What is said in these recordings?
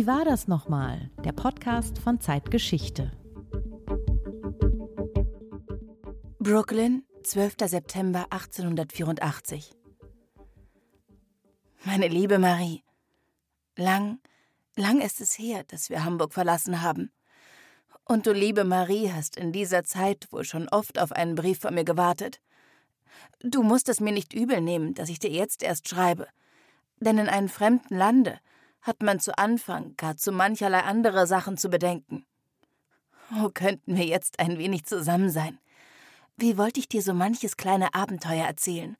Wie war das nochmal? Der Podcast von Zeitgeschichte. Brooklyn, 12. September 1884. Meine liebe Marie, lang, lang ist es her, dass wir Hamburg verlassen haben. Und du, liebe Marie, hast in dieser Zeit wohl schon oft auf einen Brief von mir gewartet. Du musst es mir nicht übel nehmen, dass ich dir jetzt erst schreibe. Denn in einem fremden Lande hat man zu Anfang gar zu mancherlei andere Sachen zu bedenken. Oh, könnten wir jetzt ein wenig zusammen sein. Wie wollte ich dir so manches kleine Abenteuer erzählen?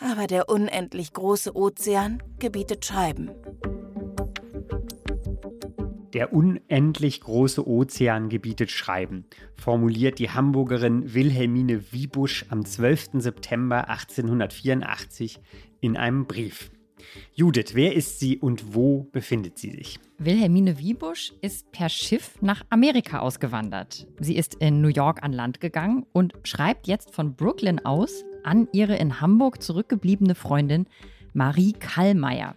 Aber der unendlich große Ozean gebietet Schreiben. Der unendlich große Ozean gebietet Schreiben, formuliert die Hamburgerin Wilhelmine Wiebusch am 12. September 1884 in einem Brief. Judith, wer ist sie und wo befindet sie sich? Wilhelmine Wiebusch ist per Schiff nach Amerika ausgewandert. Sie ist in New York an Land gegangen und schreibt jetzt von Brooklyn aus an ihre in Hamburg zurückgebliebene Freundin Marie Kallmeier.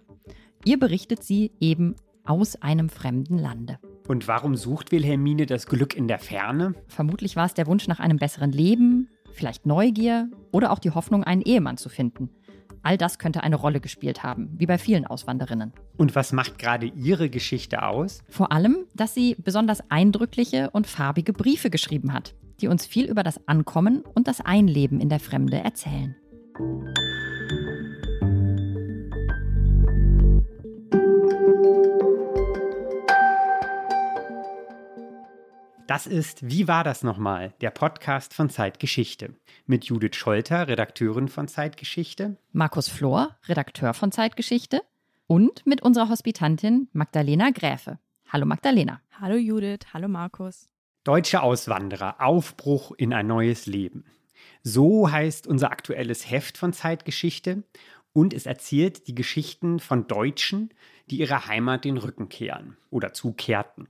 Ihr berichtet sie eben aus einem fremden Lande. Und warum sucht Wilhelmine das Glück in der Ferne? Vermutlich war es der Wunsch nach einem besseren Leben, vielleicht Neugier oder auch die Hoffnung, einen Ehemann zu finden. All das könnte eine Rolle gespielt haben, wie bei vielen Auswanderinnen. Und was macht gerade Ihre Geschichte aus? Vor allem, dass sie besonders eindrückliche und farbige Briefe geschrieben hat, die uns viel über das Ankommen und das Einleben in der Fremde erzählen. Das ist Wie war das nochmal? Der Podcast von Zeitgeschichte. Mit Judith Scholter, Redakteurin von Zeitgeschichte. Markus Flor, Redakteur von Zeitgeschichte. Und mit unserer Hospitantin Magdalena Gräfe. Hallo Magdalena. Hallo Judith, hallo Markus. Deutsche Auswanderer, Aufbruch in ein neues Leben. So heißt unser aktuelles Heft von Zeitgeschichte und es erzählt die Geschichten von Deutschen, die ihrer Heimat den Rücken kehren oder zukehrten,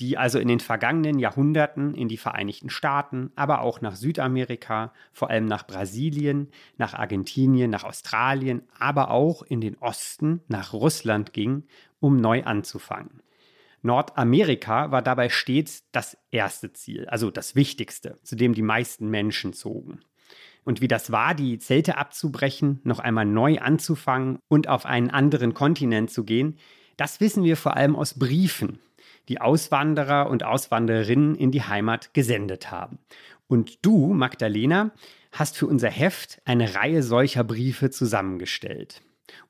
die also in den vergangenen Jahrhunderten in die Vereinigten Staaten, aber auch nach Südamerika, vor allem nach Brasilien, nach Argentinien, nach Australien, aber auch in den Osten, nach Russland gingen, um neu anzufangen. Nordamerika war dabei stets das erste Ziel, also das Wichtigste, zu dem die meisten Menschen zogen und wie das war, die Zelte abzubrechen, noch einmal neu anzufangen und auf einen anderen Kontinent zu gehen, das wissen wir vor allem aus Briefen, die Auswanderer und Auswandererinnen in die Heimat gesendet haben. Und du, Magdalena, hast für unser Heft eine Reihe solcher Briefe zusammengestellt.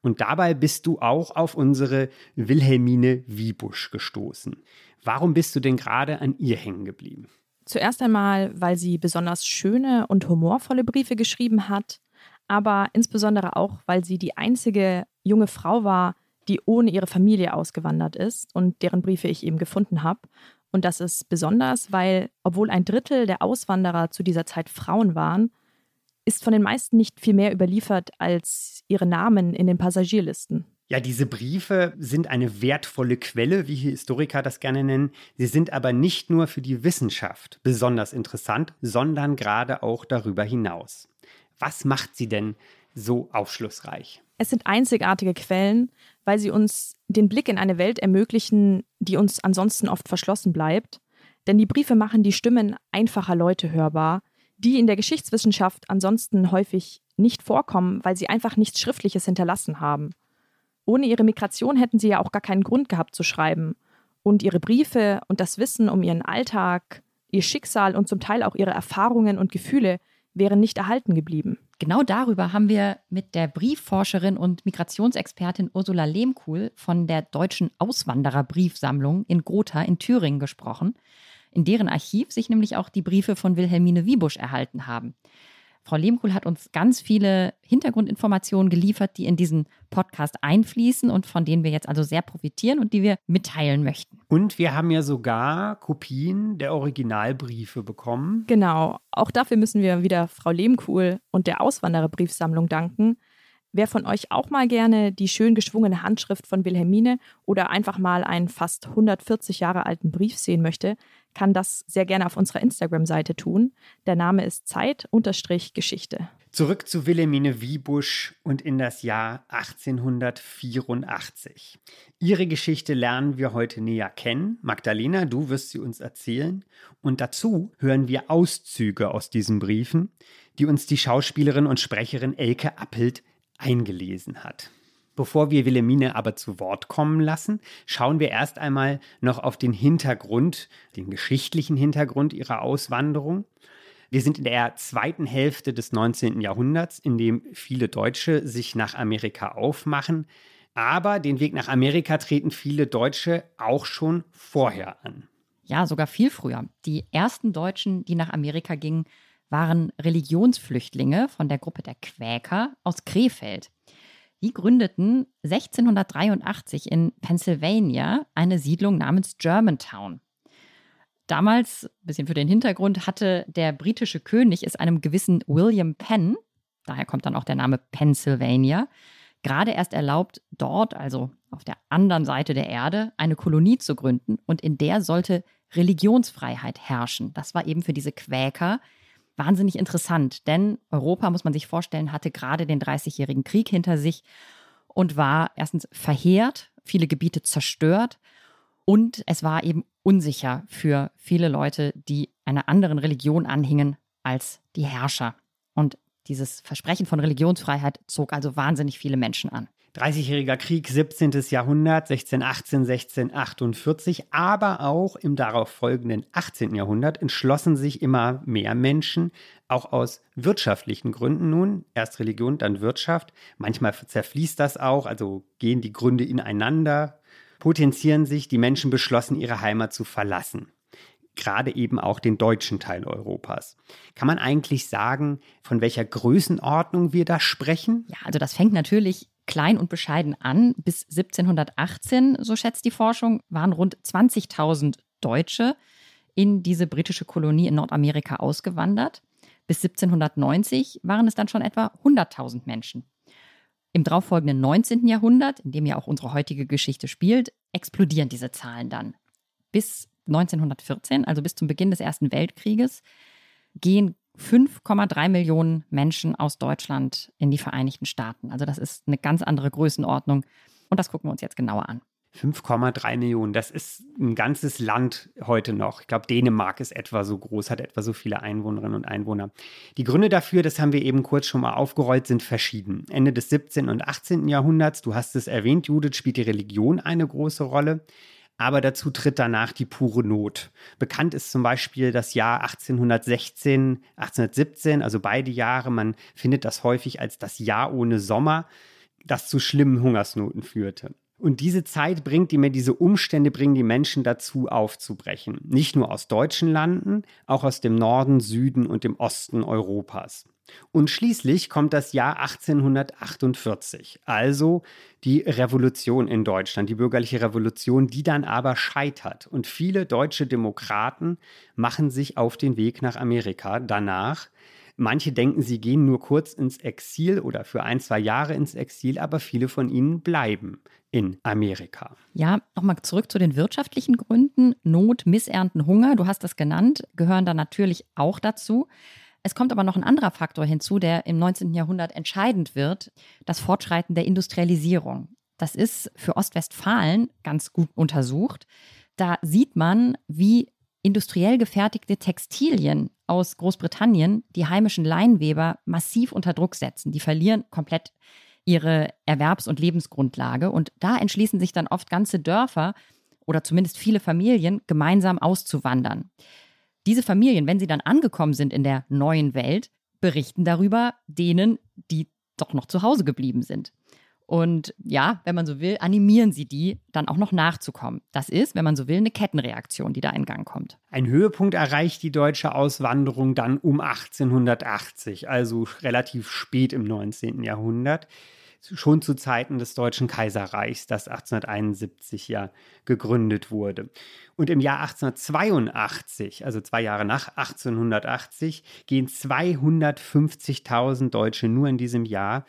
Und dabei bist du auch auf unsere Wilhelmine Wiebusch gestoßen. Warum bist du denn gerade an ihr hängen geblieben? Zuerst einmal, weil sie besonders schöne und humorvolle Briefe geschrieben hat, aber insbesondere auch, weil sie die einzige junge Frau war, die ohne ihre Familie ausgewandert ist und deren Briefe ich eben gefunden habe. Und das ist besonders, weil, obwohl ein Drittel der Auswanderer zu dieser Zeit Frauen waren, ist von den meisten nicht viel mehr überliefert als ihre Namen in den Passagierlisten. Ja, diese Briefe sind eine wertvolle Quelle, wie Historiker das gerne nennen. Sie sind aber nicht nur für die Wissenschaft besonders interessant, sondern gerade auch darüber hinaus. Was macht sie denn so aufschlussreich? Es sind einzigartige Quellen, weil sie uns den Blick in eine Welt ermöglichen, die uns ansonsten oft verschlossen bleibt. Denn die Briefe machen die Stimmen einfacher Leute hörbar, die in der Geschichtswissenschaft ansonsten häufig nicht vorkommen, weil sie einfach nichts Schriftliches hinterlassen haben. Ohne ihre Migration hätten sie ja auch gar keinen Grund gehabt zu schreiben. Und ihre Briefe und das Wissen um ihren Alltag, ihr Schicksal und zum Teil auch ihre Erfahrungen und Gefühle wären nicht erhalten geblieben. Genau darüber haben wir mit der Briefforscherin und Migrationsexpertin Ursula Lehmkuhl von der Deutschen Auswandererbriefsammlung in Gotha in Thüringen gesprochen, in deren Archiv sich nämlich auch die Briefe von Wilhelmine Wiebusch erhalten haben. Frau Lehmkuhl hat uns ganz viele Hintergrundinformationen geliefert, die in diesen Podcast einfließen und von denen wir jetzt also sehr profitieren und die wir mitteilen möchten. Und wir haben ja sogar Kopien der Originalbriefe bekommen. Genau. Auch dafür müssen wir wieder Frau Lehmkuhl und der Auswandererbriefsammlung danken. Wer von euch auch mal gerne die schön geschwungene Handschrift von Wilhelmine oder einfach mal einen fast 140 Jahre alten Brief sehen möchte, kann das sehr gerne auf unserer Instagram-Seite tun. Der Name ist Zeit-Geschichte. Zurück zu Wilhelmine Wiebusch und in das Jahr 1884. Ihre Geschichte lernen wir heute näher kennen. Magdalena, du wirst sie uns erzählen. Und dazu hören wir Auszüge aus diesen Briefen, die uns die Schauspielerin und Sprecherin Elke Appelt eingelesen hat. Bevor wir Wilhelmine aber zu Wort kommen lassen, schauen wir erst einmal noch auf den Hintergrund, den geschichtlichen Hintergrund ihrer Auswanderung. Wir sind in der zweiten Hälfte des 19. Jahrhunderts, in dem viele Deutsche sich nach Amerika aufmachen. Aber den Weg nach Amerika treten viele Deutsche auch schon vorher an. Ja, sogar viel früher. Die ersten Deutschen, die nach Amerika gingen, waren Religionsflüchtlinge von der Gruppe der Quäker aus Krefeld. Die gründeten 1683 in Pennsylvania eine Siedlung namens Germantown. Damals, ein bisschen für den Hintergrund, hatte der britische König es einem gewissen William Penn, daher kommt dann auch der Name Pennsylvania, gerade erst erlaubt, dort, also auf der anderen Seite der Erde, eine Kolonie zu gründen und in der sollte Religionsfreiheit herrschen. Das war eben für diese Quäker wahnsinnig interessant, denn Europa, muss man sich vorstellen, hatte gerade den Dreißigjährigen Krieg hinter sich und war erstens verheert, viele Gebiete zerstört und es war eben unsicher für viele Leute, die einer anderen Religion anhingen als die Herrscher. Und dieses Versprechen von Religionsfreiheit zog also wahnsinnig viele Menschen an. 30-jähriger Krieg, 17. Jahrhundert, 1618, 1648, aber auch im darauf folgenden 18. Jahrhundert entschlossen sich immer mehr Menschen, auch aus wirtschaftlichen Gründen nun, erst Religion, dann Wirtschaft. Manchmal zerfließt das auch, also gehen die Gründe ineinander, potenzieren sich, die Menschen beschlossen, ihre Heimat zu verlassen gerade eben auch den deutschen Teil Europas. Kann man eigentlich sagen, von welcher Größenordnung wir da sprechen? Ja, also das fängt natürlich klein und bescheiden an. Bis 1718, so schätzt die Forschung, waren rund 20.000 Deutsche in diese britische Kolonie in Nordamerika ausgewandert. Bis 1790 waren es dann schon etwa 100.000 Menschen. Im darauffolgenden 19. Jahrhundert, in dem ja auch unsere heutige Geschichte spielt, explodieren diese Zahlen dann. Bis 1914, also bis zum Beginn des Ersten Weltkrieges, gehen 5,3 Millionen Menschen aus Deutschland in die Vereinigten Staaten. Also das ist eine ganz andere Größenordnung. Und das gucken wir uns jetzt genauer an. 5,3 Millionen, das ist ein ganzes Land heute noch. Ich glaube, Dänemark ist etwa so groß, hat etwa so viele Einwohnerinnen und Einwohner. Die Gründe dafür, das haben wir eben kurz schon mal aufgerollt, sind verschieden. Ende des 17. und 18. Jahrhunderts, du hast es erwähnt, Judith, spielt die Religion eine große Rolle aber dazu tritt danach die pure Not. Bekannt ist zum Beispiel das Jahr 1816, 1817, also beide Jahre. Man findet das häufig als das Jahr ohne Sommer, das zu schlimmen Hungersnoten führte. Und diese Zeit bringt die, diese Umstände bringen die Menschen dazu, aufzubrechen. Nicht nur aus deutschen Landen, auch aus dem Norden, Süden und dem Osten Europas. Und schließlich kommt das Jahr 1848, also die Revolution in Deutschland, die bürgerliche Revolution, die dann aber scheitert. Und viele deutsche Demokraten machen sich auf den Weg nach Amerika danach. Manche denken, sie gehen nur kurz ins Exil oder für ein, zwei Jahre ins Exil, aber viele von ihnen bleiben in Amerika. Ja, nochmal zurück zu den wirtschaftlichen Gründen. Not, Missernten, Hunger, du hast das genannt, gehören da natürlich auch dazu. Es kommt aber noch ein anderer Faktor hinzu, der im 19. Jahrhundert entscheidend wird, das Fortschreiten der Industrialisierung. Das ist für Ostwestfalen ganz gut untersucht. Da sieht man, wie industriell gefertigte Textilien aus Großbritannien die heimischen Leinweber massiv unter Druck setzen. Die verlieren komplett ihre Erwerbs- und Lebensgrundlage. Und da entschließen sich dann oft ganze Dörfer oder zumindest viele Familien gemeinsam auszuwandern. Diese Familien, wenn sie dann angekommen sind in der neuen Welt, berichten darüber denen, die doch noch zu Hause geblieben sind. Und ja, wenn man so will, animieren sie die, dann auch noch nachzukommen. Das ist, wenn man so will, eine Kettenreaktion, die da in Gang kommt. Ein Höhepunkt erreicht die deutsche Auswanderung dann um 1880, also relativ spät im 19. Jahrhundert schon zu Zeiten des Deutschen Kaiserreichs, das 1871 ja gegründet wurde. Und im Jahr 1882, also zwei Jahre nach 1880, gehen 250.000 Deutsche nur in diesem Jahr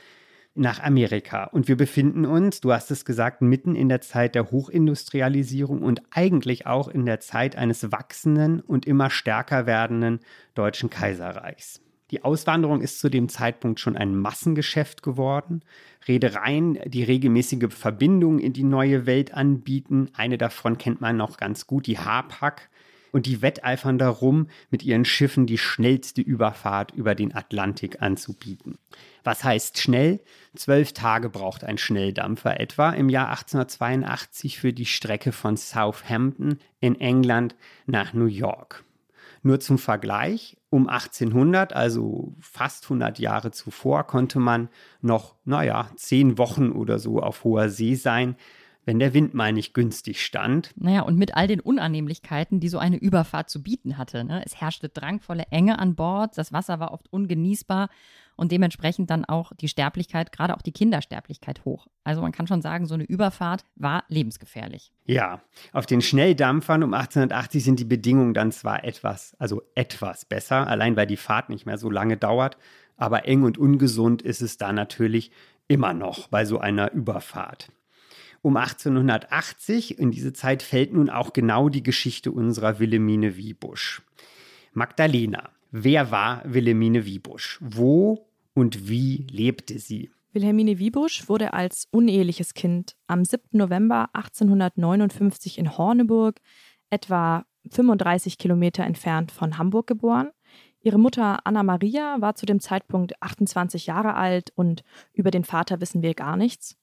nach Amerika. Und wir befinden uns, du hast es gesagt, mitten in der Zeit der Hochindustrialisierung und eigentlich auch in der Zeit eines wachsenden und immer stärker werdenden Deutschen Kaiserreichs. Die Auswanderung ist zu dem Zeitpunkt schon ein Massengeschäft geworden. Reedereien, die regelmäßige Verbindungen in die neue Welt anbieten. Eine davon kennt man noch ganz gut, die Hapag. Und die wetteifern darum, mit ihren Schiffen die schnellste Überfahrt über den Atlantik anzubieten. Was heißt schnell? Zwölf Tage braucht ein Schnelldampfer etwa im Jahr 1882 für die Strecke von Southampton in England nach New York. Nur zum Vergleich, um 1800, also fast 100 Jahre zuvor, konnte man noch, naja, zehn Wochen oder so auf hoher See sein, wenn der Wind mal nicht günstig stand. Naja, und mit all den Unannehmlichkeiten, die so eine Überfahrt zu bieten hatte. Ne? Es herrschte drangvolle Enge an Bord, das Wasser war oft ungenießbar und dementsprechend dann auch die Sterblichkeit, gerade auch die Kindersterblichkeit hoch. Also man kann schon sagen, so eine Überfahrt war lebensgefährlich. Ja, auf den Schnelldampfern um 1880 sind die Bedingungen dann zwar etwas, also etwas besser, allein weil die Fahrt nicht mehr so lange dauert, aber eng und ungesund ist es da natürlich immer noch bei so einer Überfahrt. Um 1880, in diese Zeit fällt nun auch genau die Geschichte unserer Wilhelmine Wiebusch. Magdalena, wer war Wilhelmine Wiebusch? Wo und wie lebte sie? Wilhelmine Wiebusch wurde als uneheliches Kind am 7. November 1859 in Horneburg, etwa 35 Kilometer entfernt von Hamburg, geboren. Ihre Mutter Anna Maria war zu dem Zeitpunkt 28 Jahre alt und über den Vater wissen wir gar nichts.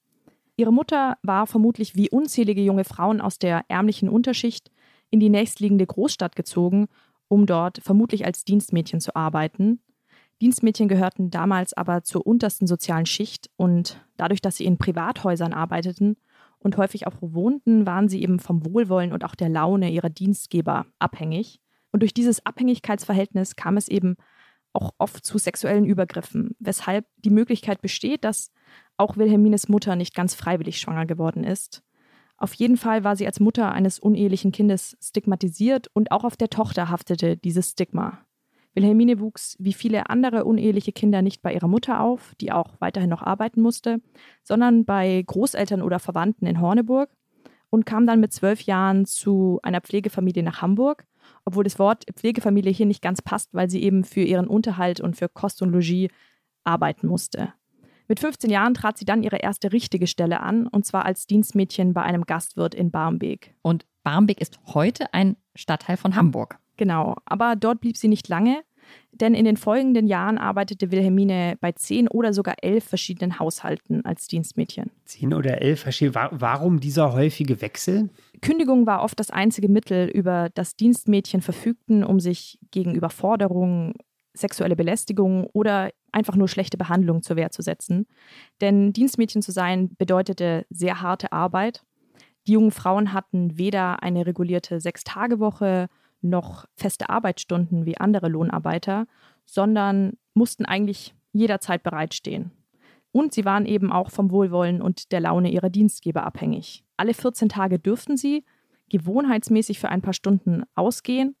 Ihre Mutter war vermutlich wie unzählige junge Frauen aus der ärmlichen Unterschicht in die nächstliegende Großstadt gezogen, um dort vermutlich als Dienstmädchen zu arbeiten. Dienstmädchen gehörten damals aber zur untersten sozialen Schicht und dadurch, dass sie in Privathäusern arbeiteten und häufig auch wohnten, waren sie eben vom Wohlwollen und auch der Laune ihrer Dienstgeber abhängig. Und durch dieses Abhängigkeitsverhältnis kam es eben auch oft zu sexuellen Übergriffen, weshalb die Möglichkeit besteht, dass auch Wilhelmines Mutter nicht ganz freiwillig schwanger geworden ist. Auf jeden Fall war sie als Mutter eines unehelichen Kindes stigmatisiert und auch auf der Tochter haftete dieses Stigma. Wilhelmine wuchs wie viele andere uneheliche Kinder nicht bei ihrer Mutter auf, die auch weiterhin noch arbeiten musste, sondern bei Großeltern oder Verwandten in Horneburg und kam dann mit zwölf Jahren zu einer Pflegefamilie nach Hamburg, obwohl das Wort Pflegefamilie hier nicht ganz passt, weil sie eben für ihren Unterhalt und für Kost und Logis arbeiten musste. Mit 15 Jahren trat sie dann ihre erste richtige Stelle an, und zwar als Dienstmädchen bei einem Gastwirt in Barmbek. Und Barmbek ist heute ein Stadtteil von Hamburg. Genau, aber dort blieb sie nicht lange, denn in den folgenden Jahren arbeitete Wilhelmine bei zehn oder sogar elf verschiedenen Haushalten als Dienstmädchen. Zehn oder elf verschiedene. Warum dieser häufige Wechsel? Kündigung war oft das einzige Mittel, über das Dienstmädchen verfügten, um sich gegen Überforderungen, sexuelle Belästigung oder einfach nur schlechte Behandlung zur Wehr zu setzen. Denn Dienstmädchen zu sein bedeutete sehr harte Arbeit. Die jungen Frauen hatten weder eine regulierte Sechstagewoche noch feste Arbeitsstunden wie andere Lohnarbeiter, sondern mussten eigentlich jederzeit bereitstehen. Und sie waren eben auch vom Wohlwollen und der Laune ihrer Dienstgeber abhängig. Alle 14 Tage dürften sie gewohnheitsmäßig für ein paar Stunden ausgehen,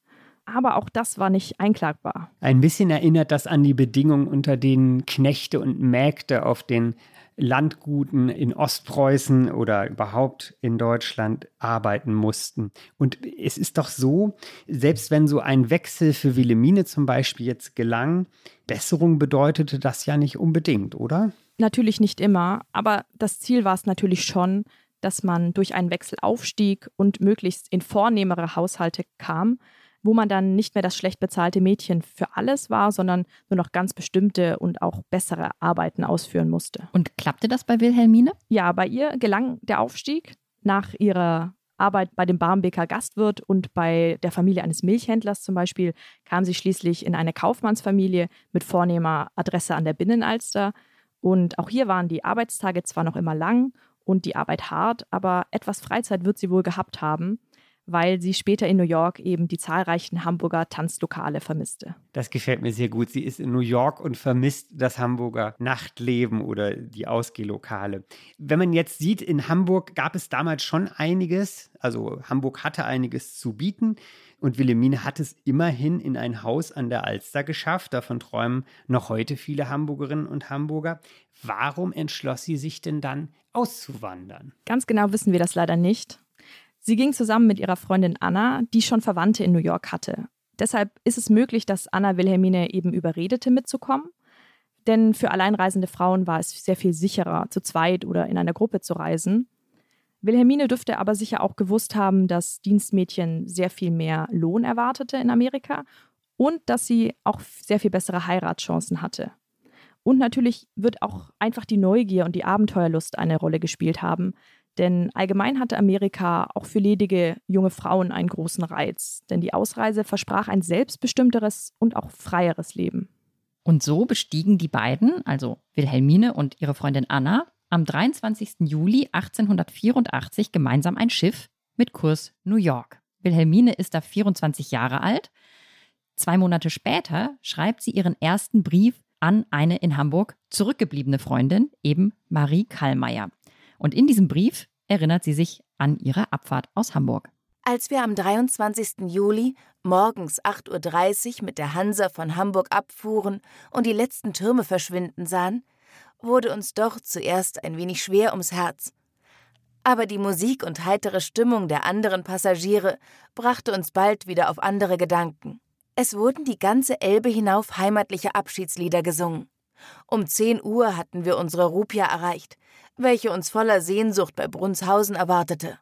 aber auch das war nicht einklagbar. Ein bisschen erinnert das an die Bedingungen, unter denen Knechte und Mägde auf den Landguten in Ostpreußen oder überhaupt in Deutschland arbeiten mussten. Und es ist doch so, selbst wenn so ein Wechsel für Wilhelmine zum Beispiel jetzt gelang, Besserung bedeutete das ja nicht unbedingt, oder? Natürlich nicht immer, aber das Ziel war es natürlich schon, dass man durch einen Wechsel aufstieg und möglichst in vornehmere Haushalte kam wo man dann nicht mehr das schlecht bezahlte Mädchen für alles war, sondern nur noch ganz bestimmte und auch bessere Arbeiten ausführen musste. Und klappte das bei Wilhelmine? Ja, bei ihr gelang der Aufstieg nach ihrer Arbeit bei dem Barmbeker Gastwirt und bei der Familie eines Milchhändlers zum Beispiel kam sie schließlich in eine Kaufmannsfamilie mit vornehmer Adresse an der Binnenalster. Und auch hier waren die Arbeitstage zwar noch immer lang und die Arbeit hart, aber etwas Freizeit wird sie wohl gehabt haben weil sie später in New York eben die zahlreichen Hamburger Tanzlokale vermisste. Das gefällt mir sehr gut. Sie ist in New York und vermisst das Hamburger Nachtleben oder die Ausgehlokale. Wenn man jetzt sieht, in Hamburg gab es damals schon einiges, also Hamburg hatte einiges zu bieten. Und Wilhelmine hat es immerhin in ein Haus an der Alster geschafft. Davon träumen noch heute viele Hamburgerinnen und Hamburger. Warum entschloss sie sich denn dann auszuwandern? Ganz genau wissen wir das leider nicht. Sie ging zusammen mit ihrer Freundin Anna, die schon Verwandte in New York hatte. Deshalb ist es möglich, dass Anna Wilhelmine eben überredete, mitzukommen. Denn für alleinreisende Frauen war es sehr viel sicherer, zu zweit oder in einer Gruppe zu reisen. Wilhelmine dürfte aber sicher auch gewusst haben, dass Dienstmädchen sehr viel mehr Lohn erwartete in Amerika und dass sie auch sehr viel bessere Heiratschancen hatte. Und natürlich wird auch einfach die Neugier und die Abenteuerlust eine Rolle gespielt haben, denn allgemein hatte Amerika auch für ledige junge Frauen einen großen Reiz, denn die Ausreise versprach ein selbstbestimmteres und auch freieres Leben. Und so bestiegen die beiden, also Wilhelmine und ihre Freundin Anna, am 23. Juli 1884 gemeinsam ein Schiff mit Kurs New York. Wilhelmine ist da 24 Jahre alt. Zwei Monate später schreibt sie ihren ersten Brief an eine in Hamburg zurückgebliebene Freundin, eben Marie Kallmeier. Und in diesem Brief erinnert sie sich an ihre Abfahrt aus Hamburg. Als wir am 23. Juli morgens 8.30 Uhr mit der Hansa von Hamburg abfuhren und die letzten Türme verschwinden sahen, wurde uns doch zuerst ein wenig schwer ums Herz. Aber die Musik und heitere Stimmung der anderen Passagiere brachte uns bald wieder auf andere Gedanken. Es wurden die ganze Elbe hinauf heimatliche Abschiedslieder gesungen. Um 10 Uhr hatten wir unsere Rupia erreicht, welche uns voller Sehnsucht bei Brunshausen erwartete.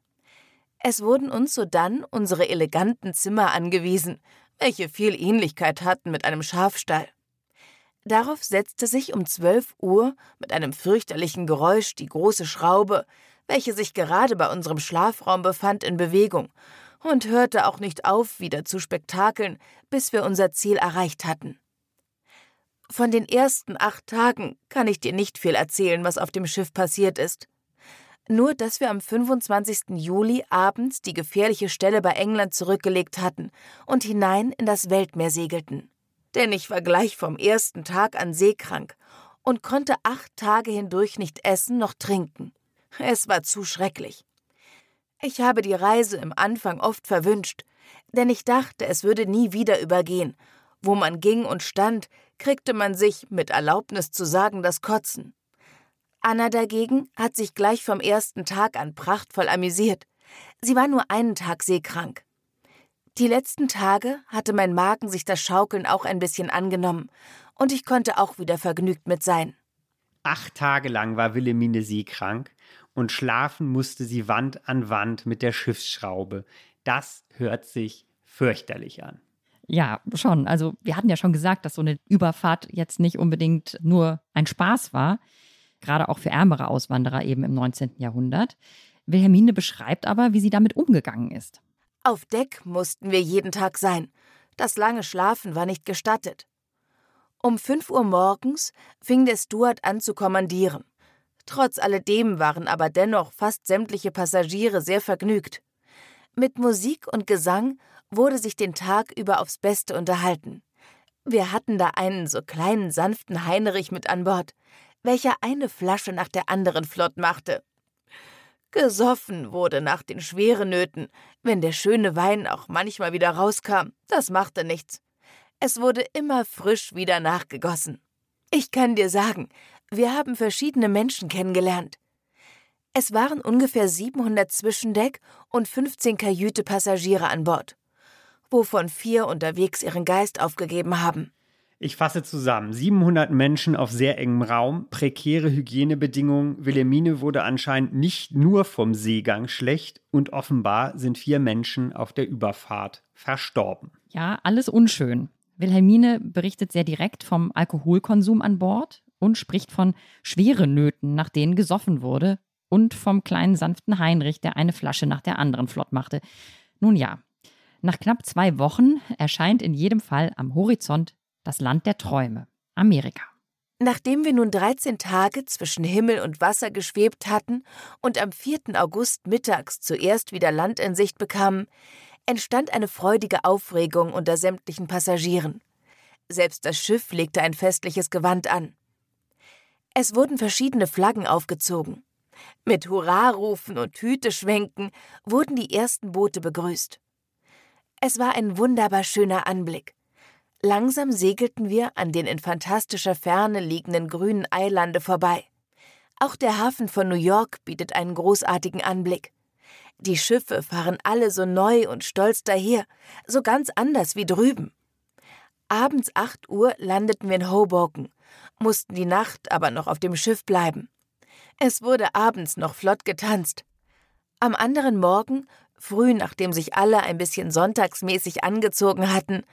Es wurden uns sodann unsere eleganten Zimmer angewiesen, welche viel Ähnlichkeit hatten mit einem Schafstall. Darauf setzte sich um zwölf Uhr mit einem fürchterlichen Geräusch die große Schraube, welche sich gerade bei unserem Schlafraum befand, in Bewegung und hörte auch nicht auf, wieder zu spektakeln, bis wir unser Ziel erreicht hatten. Von den ersten acht Tagen kann ich dir nicht viel erzählen, was auf dem Schiff passiert ist. Nur, dass wir am 25. Juli abends die gefährliche Stelle bei England zurückgelegt hatten und hinein in das Weltmeer segelten denn ich war gleich vom ersten Tag an seekrank und konnte acht Tage hindurch nicht essen noch trinken. Es war zu schrecklich. Ich habe die Reise im Anfang oft verwünscht, denn ich dachte, es würde nie wieder übergehen. Wo man ging und stand, kriegte man sich, mit Erlaubnis zu sagen, das Kotzen. Anna dagegen hat sich gleich vom ersten Tag an prachtvoll amüsiert. Sie war nur einen Tag seekrank. Die letzten Tage hatte mein Magen sich das Schaukeln auch ein bisschen angenommen, und ich konnte auch wieder vergnügt mit sein. Acht Tage lang war Wilhelmine seekrank und schlafen musste sie Wand an Wand mit der Schiffsschraube. Das hört sich fürchterlich an. Ja, schon. Also wir hatten ja schon gesagt, dass so eine Überfahrt jetzt nicht unbedingt nur ein Spaß war, gerade auch für ärmere Auswanderer eben im 19. Jahrhundert. Wilhelmine beschreibt aber, wie sie damit umgegangen ist. Auf Deck mussten wir jeden Tag sein. Das lange Schlafen war nicht gestattet. Um fünf Uhr morgens fing der Steward an zu kommandieren. Trotz alledem waren aber dennoch fast sämtliche Passagiere sehr vergnügt. Mit Musik und Gesang wurde sich den Tag über aufs Beste unterhalten. Wir hatten da einen so kleinen, sanften Heinrich mit an Bord, welcher eine Flasche nach der anderen flott machte. Gesoffen wurde nach den schweren Nöten, wenn der schöne Wein auch manchmal wieder rauskam, das machte nichts. Es wurde immer frisch wieder nachgegossen. Ich kann dir sagen, wir haben verschiedene Menschen kennengelernt. Es waren ungefähr 700 Zwischendeck und 15 Kajüte-Passagiere an Bord, wovon vier unterwegs ihren Geist aufgegeben haben. Ich fasse zusammen. 700 Menschen auf sehr engem Raum, prekäre Hygienebedingungen. Wilhelmine wurde anscheinend nicht nur vom Seegang schlecht und offenbar sind vier Menschen auf der Überfahrt verstorben. Ja, alles unschön. Wilhelmine berichtet sehr direkt vom Alkoholkonsum an Bord und spricht von schweren Nöten, nach denen gesoffen wurde und vom kleinen sanften Heinrich, der eine Flasche nach der anderen flott machte. Nun ja, nach knapp zwei Wochen erscheint in jedem Fall am Horizont das Land der Träume, Amerika. Nachdem wir nun 13 Tage zwischen Himmel und Wasser geschwebt hatten und am 4. August mittags zuerst wieder Land in Sicht bekamen, entstand eine freudige Aufregung unter sämtlichen Passagieren. Selbst das Schiff legte ein festliches Gewand an. Es wurden verschiedene Flaggen aufgezogen. Mit Hurrarufen und Hüteschwenken wurden die ersten Boote begrüßt. Es war ein wunderbar schöner Anblick. Langsam segelten wir an den in fantastischer Ferne liegenden grünen Eilande vorbei. Auch der Hafen von New York bietet einen großartigen Anblick. Die Schiffe fahren alle so neu und stolz daher, so ganz anders wie drüben. Abends 8 Uhr landeten wir in Hoboken, mussten die Nacht aber noch auf dem Schiff bleiben. Es wurde abends noch flott getanzt. Am anderen Morgen, früh nachdem sich alle ein bisschen sonntagsmäßig angezogen hatten,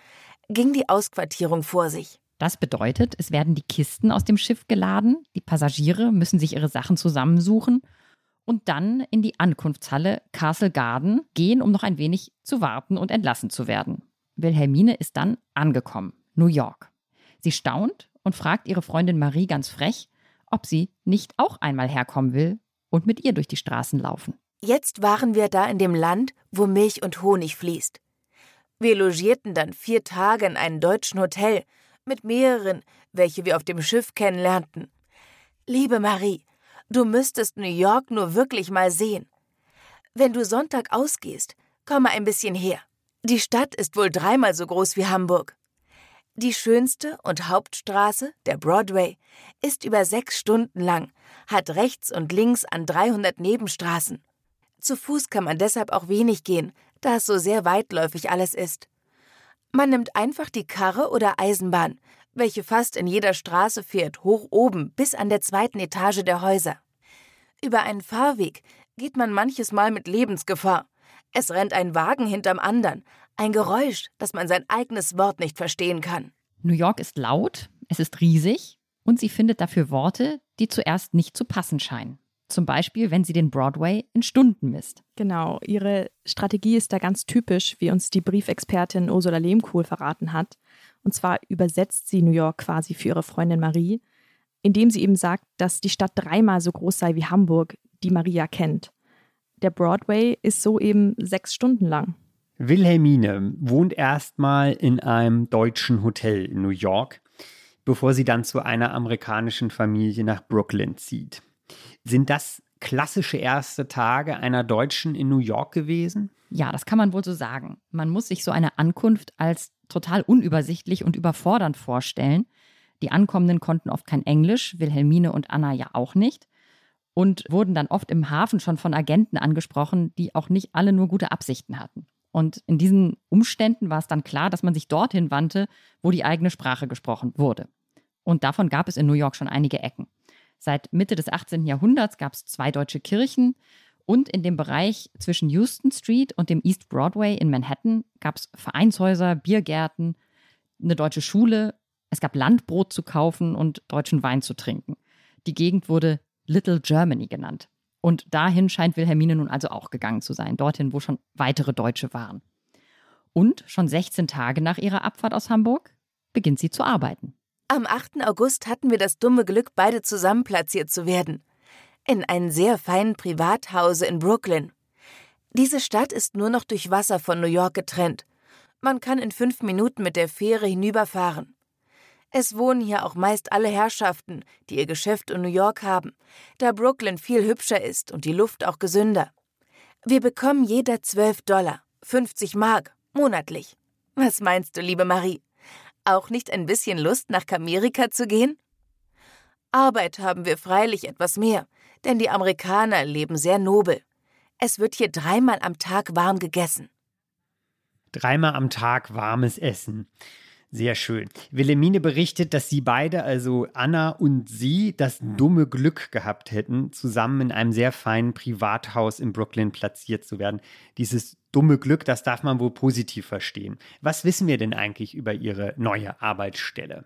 ging die Ausquartierung vor sich. Das bedeutet, es werden die Kisten aus dem Schiff geladen, die Passagiere müssen sich ihre Sachen zusammensuchen und dann in die Ankunftshalle Castle Garden gehen, um noch ein wenig zu warten und entlassen zu werden. Wilhelmine ist dann angekommen, New York. Sie staunt und fragt ihre Freundin Marie ganz frech, ob sie nicht auch einmal herkommen will und mit ihr durch die Straßen laufen. Jetzt waren wir da in dem Land, wo Milch und Honig fließt. Wir logierten dann vier Tage in einem deutschen Hotel mit mehreren, welche wir auf dem Schiff kennenlernten. Liebe Marie, du müsstest New York nur wirklich mal sehen. Wenn du Sonntag ausgehst, komme ein bisschen her. Die Stadt ist wohl dreimal so groß wie Hamburg. Die schönste und Hauptstraße, der Broadway, ist über sechs Stunden lang, hat rechts und links an 300 Nebenstraßen. Zu Fuß kann man deshalb auch wenig gehen, da es so sehr weitläufig alles ist. Man nimmt einfach die Karre oder Eisenbahn, welche fast in jeder Straße fährt, hoch oben bis an der zweiten Etage der Häuser. Über einen Fahrweg geht man manches Mal mit Lebensgefahr. Es rennt ein Wagen hinterm anderen, ein Geräusch, das man sein eigenes Wort nicht verstehen kann. New York ist laut, es ist riesig und sie findet dafür Worte, die zuerst nicht zu passen scheinen. Zum Beispiel, wenn sie den Broadway in Stunden misst. Genau, ihre Strategie ist da ganz typisch, wie uns die Briefexpertin Ursula Lehmkuhl verraten hat. Und zwar übersetzt sie New York quasi für ihre Freundin Marie, indem sie eben sagt, dass die Stadt dreimal so groß sei wie Hamburg, die Maria kennt. Der Broadway ist so eben sechs Stunden lang. Wilhelmine wohnt erstmal in einem deutschen Hotel in New York, bevor sie dann zu einer amerikanischen Familie nach Brooklyn zieht. Sind das klassische erste Tage einer Deutschen in New York gewesen? Ja, das kann man wohl so sagen. Man muss sich so eine Ankunft als total unübersichtlich und überfordernd vorstellen. Die Ankommenden konnten oft kein Englisch, Wilhelmine und Anna ja auch nicht und wurden dann oft im Hafen schon von Agenten angesprochen, die auch nicht alle nur gute Absichten hatten. Und in diesen Umständen war es dann klar, dass man sich dorthin wandte, wo die eigene Sprache gesprochen wurde. Und davon gab es in New York schon einige Ecken. Seit Mitte des 18. Jahrhunderts gab es zwei deutsche Kirchen und in dem Bereich zwischen Houston Street und dem East Broadway in Manhattan gab es Vereinshäuser, Biergärten, eine deutsche Schule, es gab Landbrot zu kaufen und deutschen Wein zu trinken. Die Gegend wurde Little Germany genannt. Und dahin scheint Wilhelmine nun also auch gegangen zu sein, dorthin, wo schon weitere Deutsche waren. Und schon 16 Tage nach ihrer Abfahrt aus Hamburg beginnt sie zu arbeiten. Am 8. August hatten wir das dumme Glück, beide zusammen platziert zu werden. In einem sehr feinen Privathause in Brooklyn. Diese Stadt ist nur noch durch Wasser von New York getrennt. Man kann in fünf Minuten mit der Fähre hinüberfahren. Es wohnen hier auch meist alle Herrschaften, die ihr Geschäft in New York haben, da Brooklyn viel hübscher ist und die Luft auch gesünder. Wir bekommen jeder 12 Dollar, 50 Mark, monatlich. Was meinst du, liebe Marie? Auch nicht ein bisschen Lust, nach Amerika zu gehen? Arbeit haben wir freilich etwas mehr, denn die Amerikaner leben sehr nobel. Es wird hier dreimal am Tag warm gegessen. Dreimal am Tag warmes Essen. Sehr schön. Wilhelmine berichtet, dass sie beide, also Anna und sie, das dumme Glück gehabt hätten, zusammen in einem sehr feinen Privathaus in Brooklyn platziert zu werden. Dieses dumme Glück, das darf man wohl positiv verstehen. Was wissen wir denn eigentlich über ihre neue Arbeitsstelle?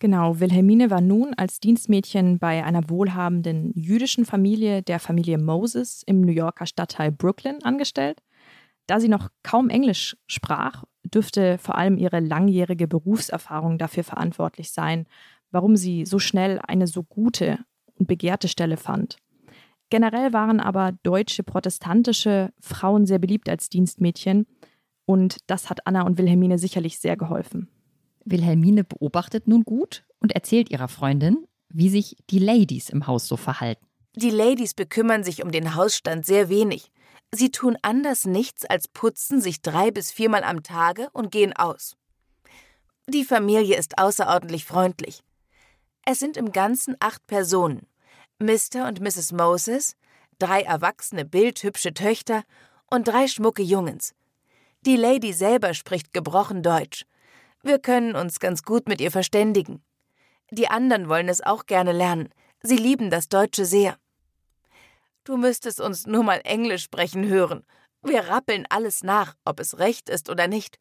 Genau, Wilhelmine war nun als Dienstmädchen bei einer wohlhabenden jüdischen Familie, der Familie Moses, im New Yorker Stadtteil Brooklyn angestellt. Da sie noch kaum Englisch sprach, dürfte vor allem ihre langjährige Berufserfahrung dafür verantwortlich sein, warum sie so schnell eine so gute und begehrte Stelle fand. Generell waren aber deutsche protestantische Frauen sehr beliebt als Dienstmädchen und das hat Anna und Wilhelmine sicherlich sehr geholfen. Wilhelmine beobachtet nun gut und erzählt ihrer Freundin, wie sich die Ladies im Haus so verhalten. Die Ladies bekümmern sich um den Hausstand sehr wenig. Sie tun anders nichts als putzen sich drei bis viermal am Tage und gehen aus. Die Familie ist außerordentlich freundlich. Es sind im Ganzen acht Personen. Mr. und Mrs. Moses, drei erwachsene, bildhübsche Töchter und drei schmucke Jungens. Die Lady selber spricht gebrochen Deutsch. Wir können uns ganz gut mit ihr verständigen. Die anderen wollen es auch gerne lernen. Sie lieben das Deutsche sehr. Du müsstest uns nur mal Englisch sprechen hören. Wir rappeln alles nach, ob es recht ist oder nicht.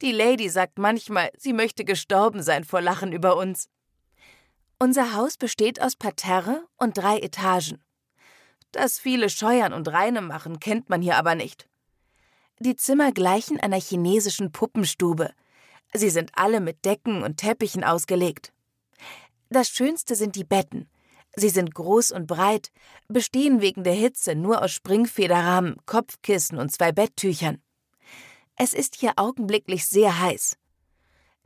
Die Lady sagt manchmal, sie möchte gestorben sein vor Lachen über uns. Unser Haus besteht aus Parterre und drei Etagen. Dass viele scheuern und Reine machen, kennt man hier aber nicht. Die Zimmer gleichen einer chinesischen Puppenstube. Sie sind alle mit Decken und Teppichen ausgelegt. Das Schönste sind die Betten. Sie sind groß und breit, bestehen wegen der Hitze nur aus Springfederrahmen, Kopfkissen und zwei Betttüchern. Es ist hier augenblicklich sehr heiß.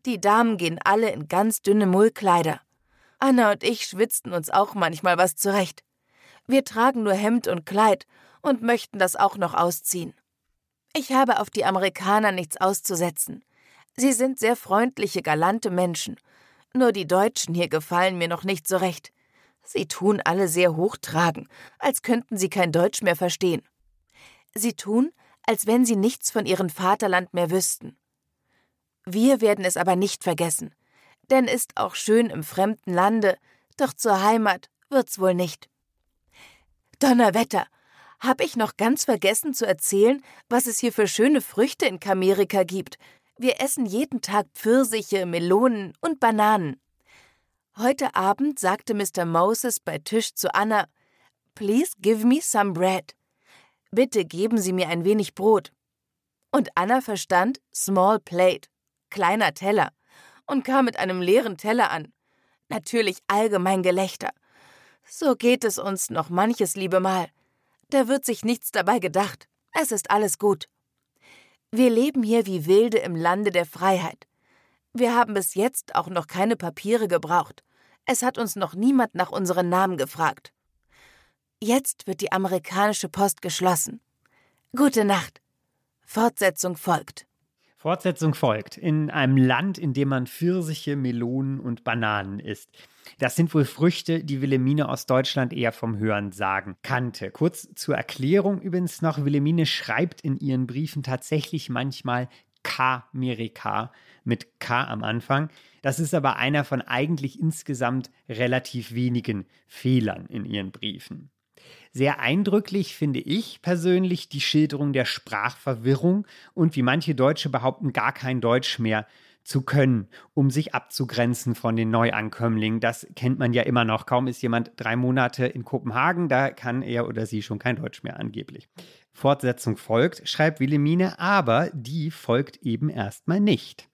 Die Damen gehen alle in ganz dünne Mullkleider. Anna und ich schwitzten uns auch manchmal was zurecht. Wir tragen nur Hemd und Kleid und möchten das auch noch ausziehen. Ich habe auf die Amerikaner nichts auszusetzen. Sie sind sehr freundliche, galante Menschen. Nur die Deutschen hier gefallen mir noch nicht so recht. Sie tun alle sehr hochtragen, als könnten sie kein Deutsch mehr verstehen. Sie tun, als wenn sie nichts von ihrem Vaterland mehr wüssten. Wir werden es aber nicht vergessen, denn ist auch schön im fremden Lande, doch zur Heimat wird's wohl nicht. Donnerwetter, hab ich noch ganz vergessen zu erzählen, was es hier für schöne Früchte in Kamerika gibt. Wir essen jeden Tag Pfirsiche, Melonen und Bananen. Heute Abend sagte Mr. Moses bei Tisch zu Anna, Please give me some bread. Bitte geben Sie mir ein wenig Brot. Und Anna verstand small plate, kleiner Teller, und kam mit einem leeren Teller an. Natürlich allgemein Gelächter. So geht es uns noch manches liebe Mal. Da wird sich nichts dabei gedacht. Es ist alles gut. Wir leben hier wie Wilde im Lande der Freiheit. Wir haben bis jetzt auch noch keine Papiere gebraucht. Es hat uns noch niemand nach unseren Namen gefragt. Jetzt wird die amerikanische Post geschlossen. Gute Nacht. Fortsetzung folgt. Fortsetzung folgt. In einem Land, in dem man Pfirsiche, Melonen und Bananen isst. Das sind wohl Früchte, die Wilhelmine aus Deutschland eher vom Hören sagen kannte. Kurz zur Erklärung übrigens noch, Wilhelmine schreibt in ihren Briefen tatsächlich manchmal K-Merika mit K am Anfang. Das ist aber einer von eigentlich insgesamt relativ wenigen Fehlern in ihren Briefen. Sehr eindrücklich finde ich persönlich die Schilderung der Sprachverwirrung und wie manche Deutsche behaupten, gar kein Deutsch mehr zu können, um sich abzugrenzen von den Neuankömmlingen. Das kennt man ja immer noch. Kaum ist jemand drei Monate in Kopenhagen, da kann er oder sie schon kein Deutsch mehr angeblich. Fortsetzung folgt, schreibt Wilhelmine, aber die folgt eben erstmal nicht.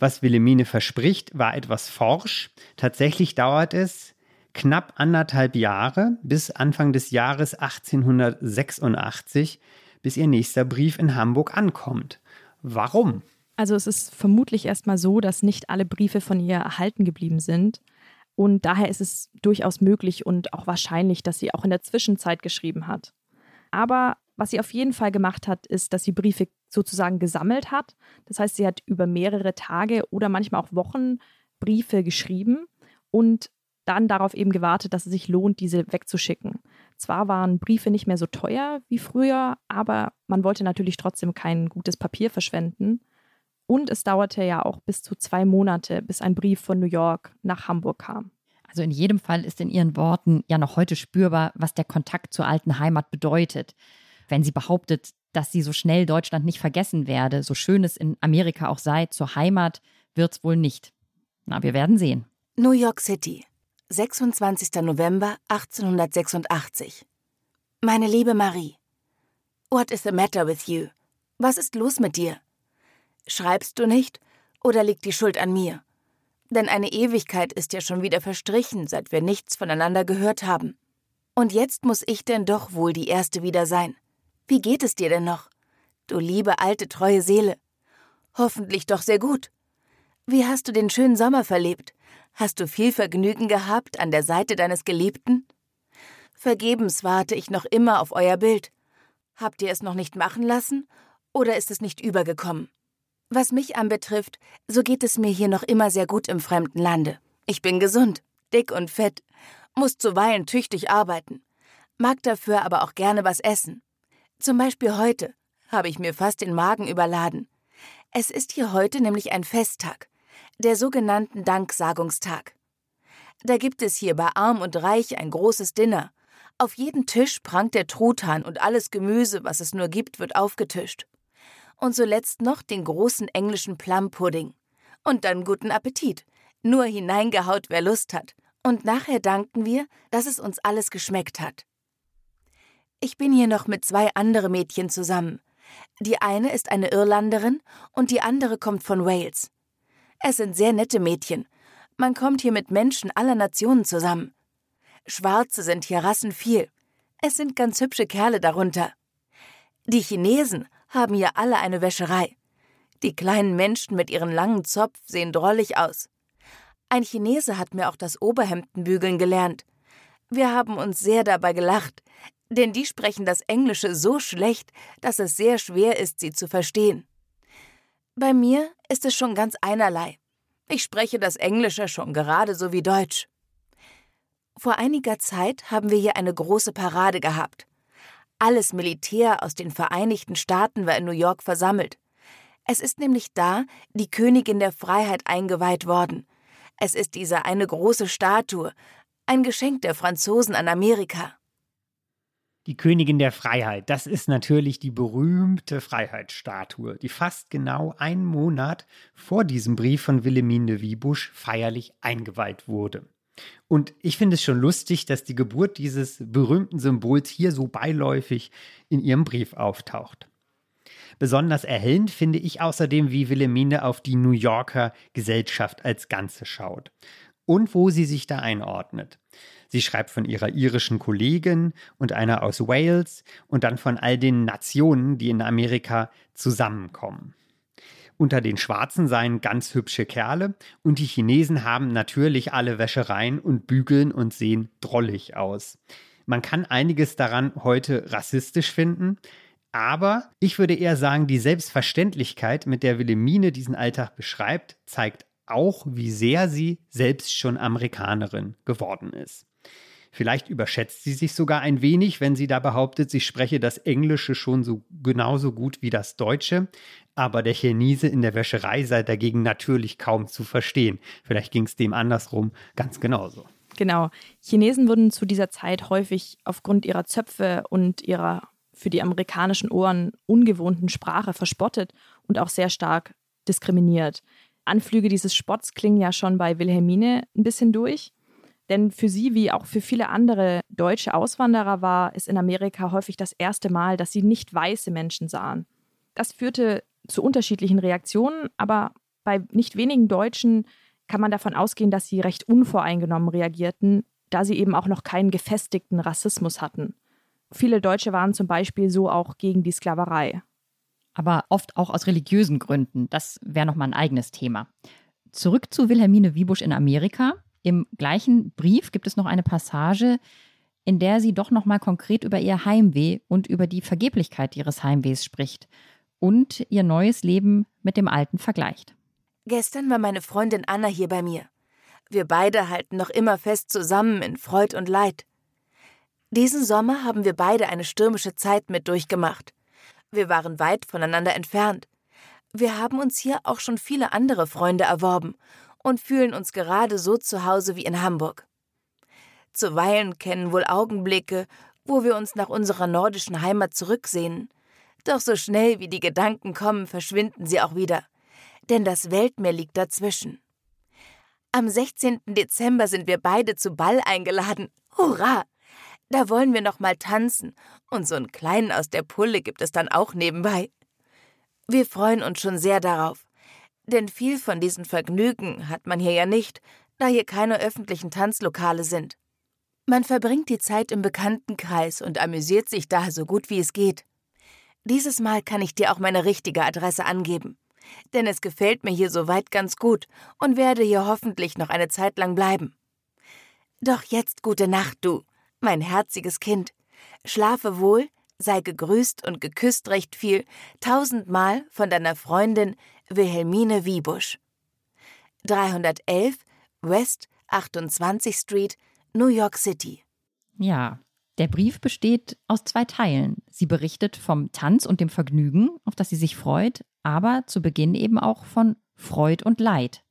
Was Wilhelmine verspricht, war etwas forsch. Tatsächlich dauert es knapp anderthalb Jahre bis Anfang des Jahres 1886, bis ihr nächster Brief in Hamburg ankommt. Warum? Also es ist vermutlich erstmal so, dass nicht alle Briefe von ihr erhalten geblieben sind. Und daher ist es durchaus möglich und auch wahrscheinlich, dass sie auch in der Zwischenzeit geschrieben hat. Aber was sie auf jeden Fall gemacht hat, ist, dass sie Briefe sozusagen gesammelt hat. Das heißt, sie hat über mehrere Tage oder manchmal auch Wochen Briefe geschrieben und dann darauf eben gewartet, dass es sich lohnt, diese wegzuschicken. Zwar waren Briefe nicht mehr so teuer wie früher, aber man wollte natürlich trotzdem kein gutes Papier verschwenden. Und es dauerte ja auch bis zu zwei Monate, bis ein Brief von New York nach Hamburg kam. Also in jedem Fall ist in ihren Worten ja noch heute spürbar, was der Kontakt zur alten Heimat bedeutet. Wenn sie behauptet, dass sie so schnell Deutschland nicht vergessen werde, so schön es in Amerika auch sei, zur Heimat wird es wohl nicht. Na, wir werden sehen. New York City, 26. November 1886. Meine liebe Marie, what is the matter with you? Was ist los mit dir? Schreibst du nicht oder liegt die Schuld an mir? Denn eine Ewigkeit ist ja schon wieder verstrichen, seit wir nichts voneinander gehört haben. Und jetzt muss ich denn doch wohl die Erste wieder sein. Wie geht es dir denn noch? Du liebe alte, treue Seele. Hoffentlich doch sehr gut. Wie hast du den schönen Sommer verlebt? Hast du viel Vergnügen gehabt an der Seite deines Geliebten? Vergebens warte ich noch immer auf euer Bild. Habt ihr es noch nicht machen lassen oder ist es nicht übergekommen? Was mich anbetrifft, so geht es mir hier noch immer sehr gut im fremden Lande. Ich bin gesund, dick und fett, muss zuweilen tüchtig arbeiten, mag dafür aber auch gerne was essen. Zum Beispiel heute habe ich mir fast den Magen überladen. Es ist hier heute nämlich ein Festtag, der sogenannten Danksagungstag. Da gibt es hier bei Arm und Reich ein großes Dinner. Auf jeden Tisch prangt der Truthahn und alles Gemüse, was es nur gibt, wird aufgetischt und zuletzt noch den großen englischen Plum-Pudding. Und dann guten Appetit. Nur hineingehaut, wer Lust hat. Und nachher danken wir, dass es uns alles geschmeckt hat. Ich bin hier noch mit zwei anderen Mädchen zusammen. Die eine ist eine Irlanderin und die andere kommt von Wales. Es sind sehr nette Mädchen. Man kommt hier mit Menschen aller Nationen zusammen. Schwarze sind hier Rassen viel. Es sind ganz hübsche Kerle darunter. Die Chinesen haben hier alle eine Wäscherei. Die kleinen Menschen mit ihren langen Zopf sehen drollig aus. Ein Chinese hat mir auch das Oberhemdenbügeln gelernt. Wir haben uns sehr dabei gelacht, denn die sprechen das Englische so schlecht, dass es sehr schwer ist, sie zu verstehen. Bei mir ist es schon ganz einerlei. Ich spreche das Englische schon gerade so wie Deutsch. Vor einiger Zeit haben wir hier eine große Parade gehabt. Alles Militär aus den Vereinigten Staaten war in New York versammelt. Es ist nämlich da die Königin der Freiheit eingeweiht worden. Es ist diese eine große Statue, ein Geschenk der Franzosen an Amerika. Die Königin der Freiheit, das ist natürlich die berühmte Freiheitsstatue, die fast genau einen Monat vor diesem Brief von Wilhelmine de Wiebusch feierlich eingeweiht wurde. Und ich finde es schon lustig, dass die Geburt dieses berühmten Symbols hier so beiläufig in ihrem Brief auftaucht. Besonders erhellend finde ich außerdem, wie Wilhelmine auf die New Yorker Gesellschaft als Ganze schaut und wo sie sich da einordnet. Sie schreibt von ihrer irischen Kollegin und einer aus Wales und dann von all den Nationen, die in Amerika zusammenkommen. Unter den Schwarzen seien ganz hübsche Kerle und die Chinesen haben natürlich alle Wäschereien und bügeln und sehen drollig aus. Man kann einiges daran heute rassistisch finden, aber ich würde eher sagen, die Selbstverständlichkeit, mit der Wilhelmine diesen Alltag beschreibt, zeigt auch, wie sehr sie selbst schon Amerikanerin geworden ist. Vielleicht überschätzt sie sich sogar ein wenig, wenn sie da behauptet, sie spreche das Englische schon so genauso gut wie das Deutsche, aber der Chinese in der Wäscherei sei dagegen natürlich kaum zu verstehen. Vielleicht ging es dem andersrum ganz genauso. Genau. Chinesen wurden zu dieser Zeit häufig aufgrund ihrer Zöpfe und ihrer für die amerikanischen Ohren ungewohnten Sprache verspottet und auch sehr stark diskriminiert. Anflüge dieses Spotts klingen ja schon bei Wilhelmine ein bisschen durch. Denn für sie wie auch für viele andere deutsche Auswanderer war es in Amerika häufig das erste Mal, dass sie nicht weiße Menschen sahen. Das führte zu unterschiedlichen Reaktionen, aber bei nicht wenigen Deutschen kann man davon ausgehen, dass sie recht unvoreingenommen reagierten, da sie eben auch noch keinen gefestigten Rassismus hatten. Viele Deutsche waren zum Beispiel so auch gegen die Sklaverei. Aber oft auch aus religiösen Gründen. Das wäre nochmal ein eigenes Thema. Zurück zu Wilhelmine Wiebusch in Amerika. Im gleichen Brief gibt es noch eine Passage, in der sie doch noch mal konkret über ihr Heimweh und über die Vergeblichkeit ihres Heimwehs spricht und ihr neues Leben mit dem alten vergleicht. Gestern war meine Freundin Anna hier bei mir. Wir beide halten noch immer fest zusammen in Freud und Leid. Diesen Sommer haben wir beide eine stürmische Zeit mit durchgemacht. Wir waren weit voneinander entfernt. Wir haben uns hier auch schon viele andere Freunde erworben und fühlen uns gerade so zu Hause wie in Hamburg. Zuweilen kennen wohl Augenblicke, wo wir uns nach unserer nordischen Heimat zurücksehnen. Doch so schnell wie die Gedanken kommen, verschwinden sie auch wieder. Denn das Weltmeer liegt dazwischen. Am 16. Dezember sind wir beide zu Ball eingeladen. Hurra! Da wollen wir noch mal tanzen. Und so einen kleinen aus der Pulle gibt es dann auch nebenbei. Wir freuen uns schon sehr darauf. Denn viel von diesen Vergnügen hat man hier ja nicht, da hier keine öffentlichen Tanzlokale sind. Man verbringt die Zeit im Bekanntenkreis und amüsiert sich da so gut wie es geht. Dieses Mal kann ich dir auch meine richtige Adresse angeben. Denn es gefällt mir hier soweit ganz gut und werde hier hoffentlich noch eine Zeit lang bleiben. Doch jetzt gute Nacht, du, mein herziges Kind. Schlafe wohl, sei gegrüßt und geküsst recht viel, tausendmal von deiner Freundin Wilhelmine Wiebusch. 311 West 28 Street, New York City. Ja, der Brief besteht aus zwei Teilen. Sie berichtet vom Tanz und dem Vergnügen, auf das sie sich freut, aber zu Beginn eben auch von Freud und Leid.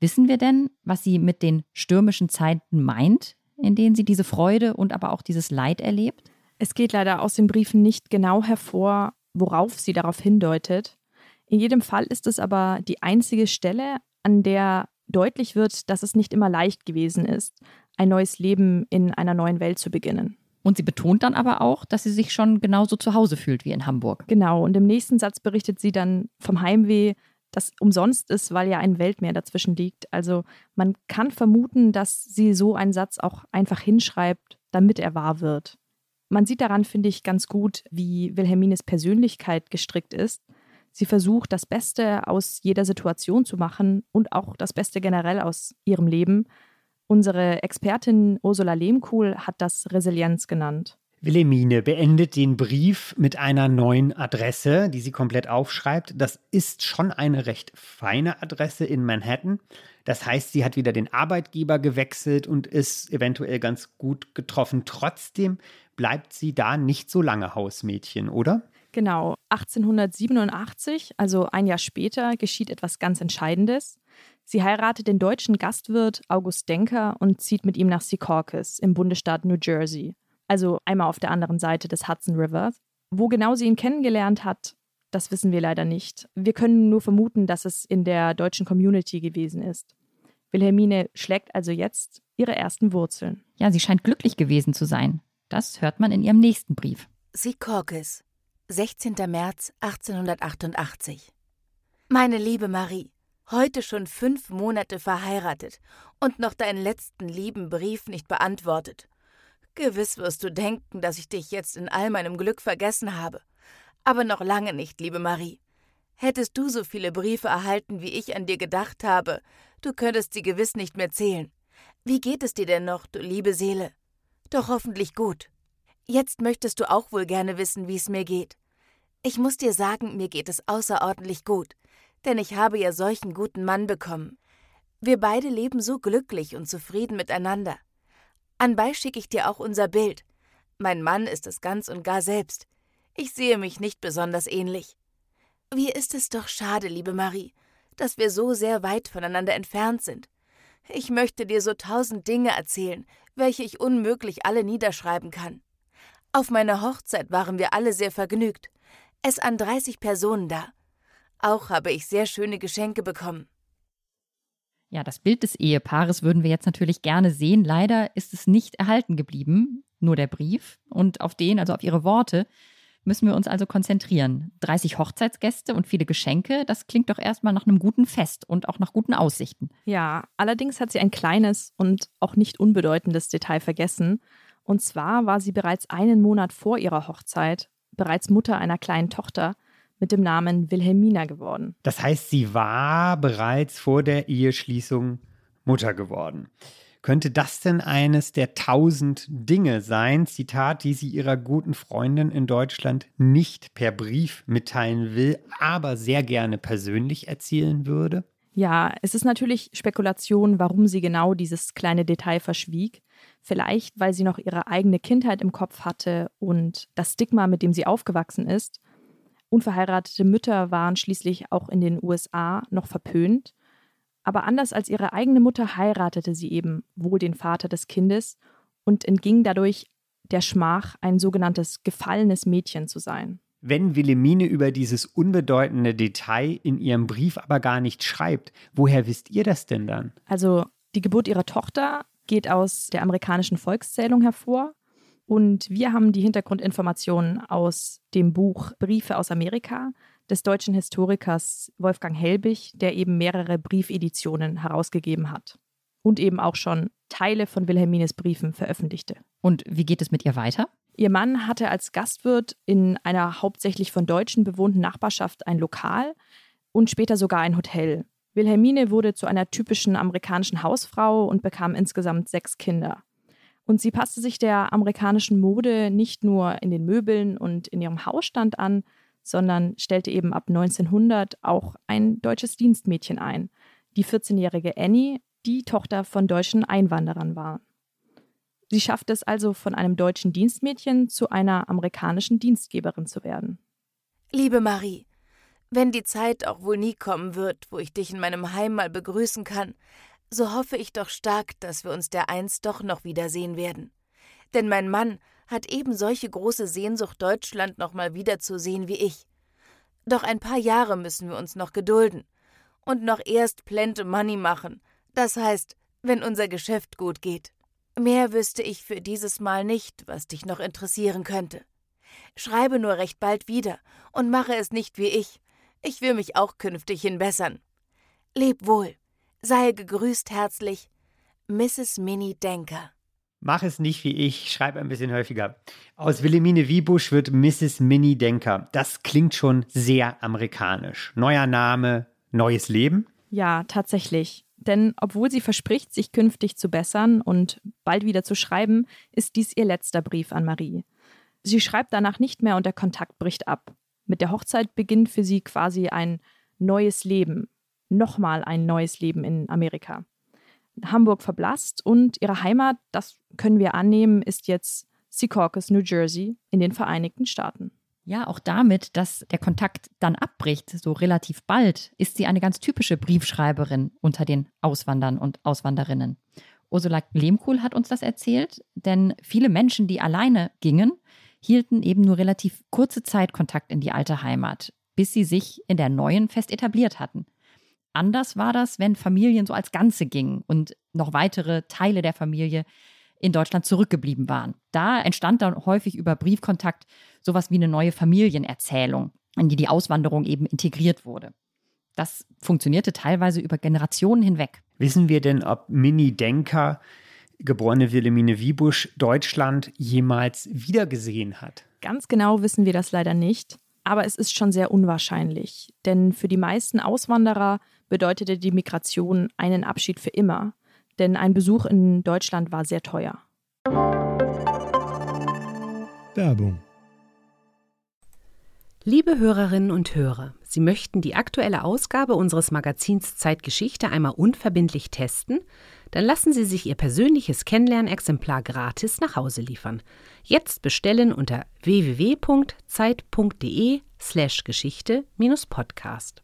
Wissen wir denn, was sie mit den stürmischen Zeiten meint, in denen sie diese Freude und aber auch dieses Leid erlebt? Es geht leider aus den Briefen nicht genau hervor, worauf sie darauf hindeutet. In jedem Fall ist es aber die einzige Stelle, an der deutlich wird, dass es nicht immer leicht gewesen ist, ein neues Leben in einer neuen Welt zu beginnen. Und sie betont dann aber auch, dass sie sich schon genauso zu Hause fühlt wie in Hamburg. Genau, und im nächsten Satz berichtet sie dann vom Heimweh, das umsonst ist, weil ja ein Weltmeer dazwischen liegt. Also man kann vermuten, dass sie so einen Satz auch einfach hinschreibt, damit er wahr wird. Man sieht daran, finde ich, ganz gut, wie Wilhelmines Persönlichkeit gestrickt ist. Sie versucht, das Beste aus jeder Situation zu machen und auch das Beste generell aus ihrem Leben. Unsere Expertin Ursula Lehmkuhl hat das Resilienz genannt. Wilhelmine beendet den Brief mit einer neuen Adresse, die sie komplett aufschreibt. Das ist schon eine recht feine Adresse in Manhattan. Das heißt, sie hat wieder den Arbeitgeber gewechselt und ist eventuell ganz gut getroffen. Trotzdem bleibt sie da nicht so lange Hausmädchen, oder? Genau, 1887, also ein Jahr später, geschieht etwas ganz Entscheidendes. Sie heiratet den deutschen Gastwirt August Denker und zieht mit ihm nach Secaucus im Bundesstaat New Jersey, also einmal auf der anderen Seite des Hudson Rivers. Wo genau sie ihn kennengelernt hat, das wissen wir leider nicht. Wir können nur vermuten, dass es in der deutschen Community gewesen ist. Wilhelmine schlägt also jetzt ihre ersten Wurzeln. Ja, sie scheint glücklich gewesen zu sein. Das hört man in ihrem nächsten Brief. Secaucus, 16. März 1888. Meine liebe Marie, heute schon fünf Monate verheiratet und noch deinen letzten lieben Brief nicht beantwortet. Gewiss wirst du denken, dass ich dich jetzt in all meinem Glück vergessen habe. Aber noch lange nicht, liebe Marie. Hättest du so viele Briefe erhalten, wie ich an dir gedacht habe, du könntest sie gewiss nicht mehr zählen. Wie geht es dir denn noch, du liebe Seele? Doch hoffentlich gut. Jetzt möchtest du auch wohl gerne wissen, wie es mir geht. Ich muss dir sagen, mir geht es außerordentlich gut, denn ich habe ja solchen guten Mann bekommen. Wir beide leben so glücklich und zufrieden miteinander. Anbei schicke ich dir auch unser Bild. Mein Mann ist es ganz und gar selbst. Ich sehe mich nicht besonders ähnlich. Wie ist es doch schade, liebe Marie, dass wir so sehr weit voneinander entfernt sind. Ich möchte dir so tausend Dinge erzählen, welche ich unmöglich alle niederschreiben kann. Auf meiner Hochzeit waren wir alle sehr vergnügt. Es an 30 Personen da. Auch habe ich sehr schöne Geschenke bekommen. Ja, das Bild des Ehepaares würden wir jetzt natürlich gerne sehen. Leider ist es nicht erhalten geblieben, nur der Brief. Und auf den, also auf ihre Worte, müssen wir uns also konzentrieren. 30 Hochzeitsgäste und viele Geschenke, das klingt doch erstmal nach einem guten Fest und auch nach guten Aussichten. Ja, allerdings hat sie ein kleines und auch nicht unbedeutendes Detail vergessen. Und zwar war sie bereits einen Monat vor ihrer Hochzeit bereits Mutter einer kleinen Tochter mit dem Namen Wilhelmina geworden. Das heißt, sie war bereits vor der Eheschließung Mutter geworden. Könnte das denn eines der tausend Dinge sein, Zitat, die sie ihrer guten Freundin in Deutschland nicht per Brief mitteilen will, aber sehr gerne persönlich erzählen würde? Ja, es ist natürlich Spekulation, warum sie genau dieses kleine Detail verschwieg. Vielleicht, weil sie noch ihre eigene Kindheit im Kopf hatte und das Stigma, mit dem sie aufgewachsen ist. Unverheiratete Mütter waren schließlich auch in den USA noch verpönt. Aber anders als ihre eigene Mutter heiratete sie eben wohl den Vater des Kindes und entging dadurch der Schmach, ein sogenanntes gefallenes Mädchen zu sein. Wenn Wilhelmine über dieses unbedeutende Detail in ihrem Brief aber gar nicht schreibt, woher wisst ihr das denn dann? Also die Geburt ihrer Tochter geht aus der amerikanischen Volkszählung hervor. Und wir haben die Hintergrundinformationen aus dem Buch Briefe aus Amerika des deutschen Historikers Wolfgang Helbig, der eben mehrere Briefeditionen herausgegeben hat und eben auch schon Teile von Wilhelmines Briefen veröffentlichte. Und wie geht es mit ihr weiter? Ihr Mann hatte als Gastwirt in einer hauptsächlich von Deutschen bewohnten Nachbarschaft ein Lokal und später sogar ein Hotel. Wilhelmine wurde zu einer typischen amerikanischen Hausfrau und bekam insgesamt sechs Kinder. Und sie passte sich der amerikanischen Mode nicht nur in den Möbeln und in ihrem Hausstand an, sondern stellte eben ab 1900 auch ein deutsches Dienstmädchen ein, die 14-jährige Annie, die Tochter von deutschen Einwanderern war. Sie schaffte es also, von einem deutschen Dienstmädchen zu einer amerikanischen Dienstgeberin zu werden. Liebe Marie, wenn die Zeit auch wohl nie kommen wird, wo ich dich in meinem Heim mal begrüßen kann, so hoffe ich doch stark, dass wir uns dereinst doch noch wiedersehen werden. Denn mein Mann hat eben solche große Sehnsucht, Deutschland noch mal wiederzusehen wie ich. Doch ein paar Jahre müssen wir uns noch gedulden und noch erst Plente Money machen. Das heißt, wenn unser Geschäft gut geht. Mehr wüsste ich für dieses Mal nicht, was dich noch interessieren könnte. Schreibe nur recht bald wieder und mache es nicht wie ich. Ich will mich auch künftig hinbessern. Leb wohl. Sei gegrüßt herzlich, Mrs. Minnie Denker. Mach es nicht wie ich, schreib ein bisschen häufiger. Aus Wilhelmine Wiebusch wird Mrs. Minnie Denker. Das klingt schon sehr amerikanisch. Neuer Name, neues Leben? Ja, tatsächlich. Denn obwohl sie verspricht, sich künftig zu bessern und bald wieder zu schreiben, ist dies ihr letzter Brief an Marie. Sie schreibt danach nicht mehr und der Kontakt bricht ab. Mit der Hochzeit beginnt für sie quasi ein neues Leben, nochmal ein neues Leben in Amerika. Hamburg verblasst und ihre Heimat, das können wir annehmen, ist jetzt Secaucus, New Jersey in den Vereinigten Staaten. Ja, auch damit, dass der Kontakt dann abbricht, so relativ bald, ist sie eine ganz typische Briefschreiberin unter den Auswandern und Auswanderinnen. Ursula Lehmkuhl hat uns das erzählt, denn viele Menschen, die alleine gingen, hielten eben nur relativ kurze Zeit Kontakt in die alte Heimat, bis sie sich in der neuen fest etabliert hatten. Anders war das, wenn Familien so als Ganze gingen und noch weitere Teile der Familie in Deutschland zurückgeblieben waren. Da entstand dann häufig über Briefkontakt sowas wie eine neue Familienerzählung, in die die Auswanderung eben integriert wurde. Das funktionierte teilweise über Generationen hinweg. Wissen wir denn, ob Minnie Denker, geborene Wilhelmine Wiebusch, Deutschland jemals wiedergesehen hat? Ganz genau wissen wir das leider nicht, aber es ist schon sehr unwahrscheinlich, denn für die meisten Auswanderer bedeutete die Migration einen Abschied für immer denn ein Besuch in Deutschland war sehr teuer. Werbung. Liebe Hörerinnen und Hörer, Sie möchten die aktuelle Ausgabe unseres Magazins Zeitgeschichte einmal unverbindlich testen? Dann lassen Sie sich Ihr persönliches Kennenlernexemplar gratis nach Hause liefern. Jetzt bestellen unter www.zeit.de/slash Geschichte-Podcast.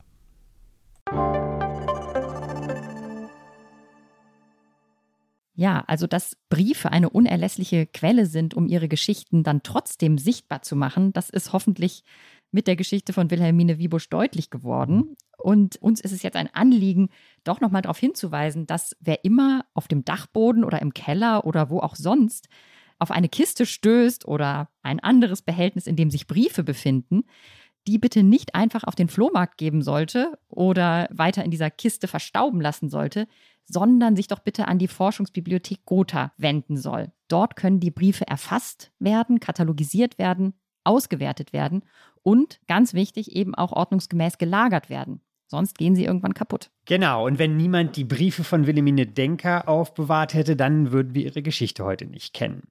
Ja, also dass Briefe eine unerlässliche Quelle sind, um ihre Geschichten dann trotzdem sichtbar zu machen, das ist hoffentlich mit der Geschichte von Wilhelmine Wiebusch deutlich geworden. Und uns ist es jetzt ein Anliegen, doch nochmal darauf hinzuweisen, dass wer immer auf dem Dachboden oder im Keller oder wo auch sonst auf eine Kiste stößt oder ein anderes Behältnis, in dem sich Briefe befinden, die bitte nicht einfach auf den Flohmarkt geben sollte oder weiter in dieser Kiste verstauben lassen sollte, sondern sich doch bitte an die Forschungsbibliothek Gotha wenden soll. Dort können die Briefe erfasst werden, katalogisiert werden, ausgewertet werden und ganz wichtig eben auch ordnungsgemäß gelagert werden. Sonst gehen sie irgendwann kaputt. Genau, und wenn niemand die Briefe von Wilhelmine Denker aufbewahrt hätte, dann würden wir ihre Geschichte heute nicht kennen.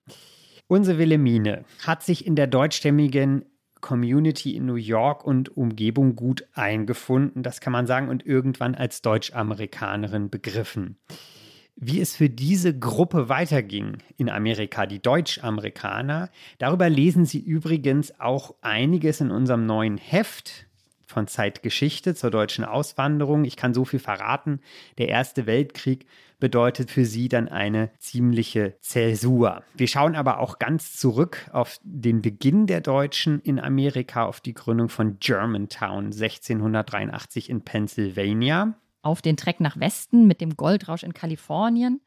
Unsere Wilhelmine hat sich in der deutschstämmigen Community in New York und Umgebung gut eingefunden, das kann man sagen, und irgendwann als Deutsch-Amerikanerin begriffen. Wie es für diese Gruppe weiterging in Amerika, die Deutsch-Amerikaner, darüber lesen Sie übrigens auch einiges in unserem neuen Heft von Zeitgeschichte zur deutschen Auswanderung. Ich kann so viel verraten. Der Erste Weltkrieg bedeutet für sie dann eine ziemliche Zäsur. Wir schauen aber auch ganz zurück auf den Beginn der Deutschen in Amerika, auf die Gründung von Germantown 1683 in Pennsylvania. Auf den Treck nach Westen mit dem Goldrausch in Kalifornien.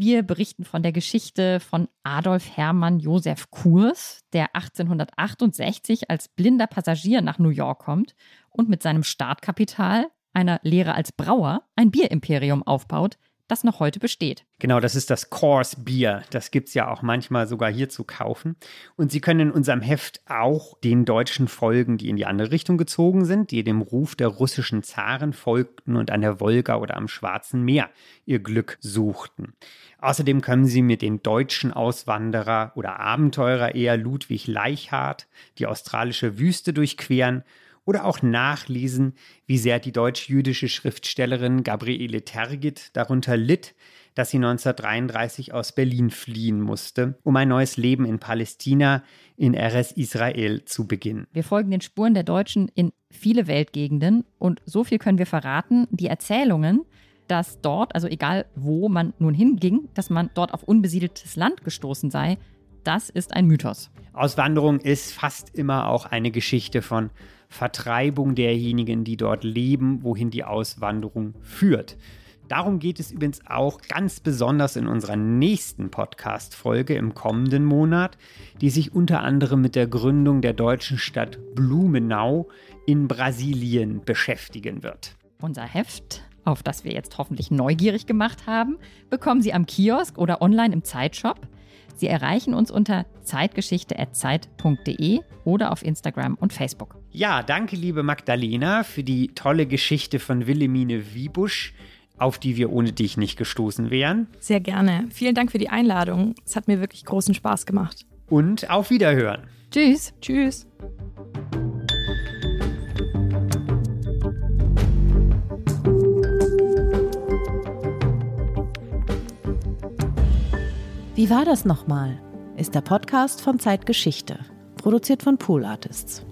Wir berichten von der Geschichte von Adolf Hermann Josef Kurs, der 1868 als blinder Passagier nach New York kommt und mit seinem Startkapital, einer Lehre als Brauer, ein Bierimperium aufbaut, das noch heute besteht. Genau, das ist das Course Bier. Das gibt es ja auch manchmal sogar hier zu kaufen. Und Sie können in unserem Heft auch den deutschen folgen, die in die andere Richtung gezogen sind, die dem Ruf der russischen Zaren folgten und an der Wolga oder am Schwarzen Meer ihr Glück suchten. Außerdem können Sie mit den deutschen Auswanderer oder Abenteurer eher Ludwig Leichhardt die australische Wüste durchqueren oder auch nachlesen, wie sehr die deutsch-jüdische Schriftstellerin Gabriele Tergit darunter litt, dass sie 1933 aus Berlin fliehen musste, um ein neues Leben in Palästina, in RS Israel zu beginnen. Wir folgen den Spuren der Deutschen in viele Weltgegenden und so viel können wir verraten, die Erzählungen, dass dort, also egal wo man nun hinging, dass man dort auf unbesiedeltes Land gestoßen sei, das ist ein Mythos. Auswanderung ist fast immer auch eine Geschichte von Vertreibung derjenigen, die dort leben, wohin die Auswanderung führt. Darum geht es übrigens auch ganz besonders in unserer nächsten Podcast-Folge im kommenden Monat, die sich unter anderem mit der Gründung der deutschen Stadt Blumenau in Brasilien beschäftigen wird. Unser Heft, auf das wir jetzt hoffentlich neugierig gemacht haben, bekommen Sie am Kiosk oder online im Zeitshop. Sie erreichen uns unter zeitgeschichte.zeit.de oder auf Instagram und Facebook. Ja, danke, liebe Magdalena, für die tolle Geschichte von Wilhelmine Wiebusch, auf die wir ohne dich nicht gestoßen wären. Sehr gerne. Vielen Dank für die Einladung. Es hat mir wirklich großen Spaß gemacht. Und auf Wiederhören. Tschüss. Tschüss. Wie war das nochmal? Ist der Podcast von Zeitgeschichte, produziert von Pool Artists.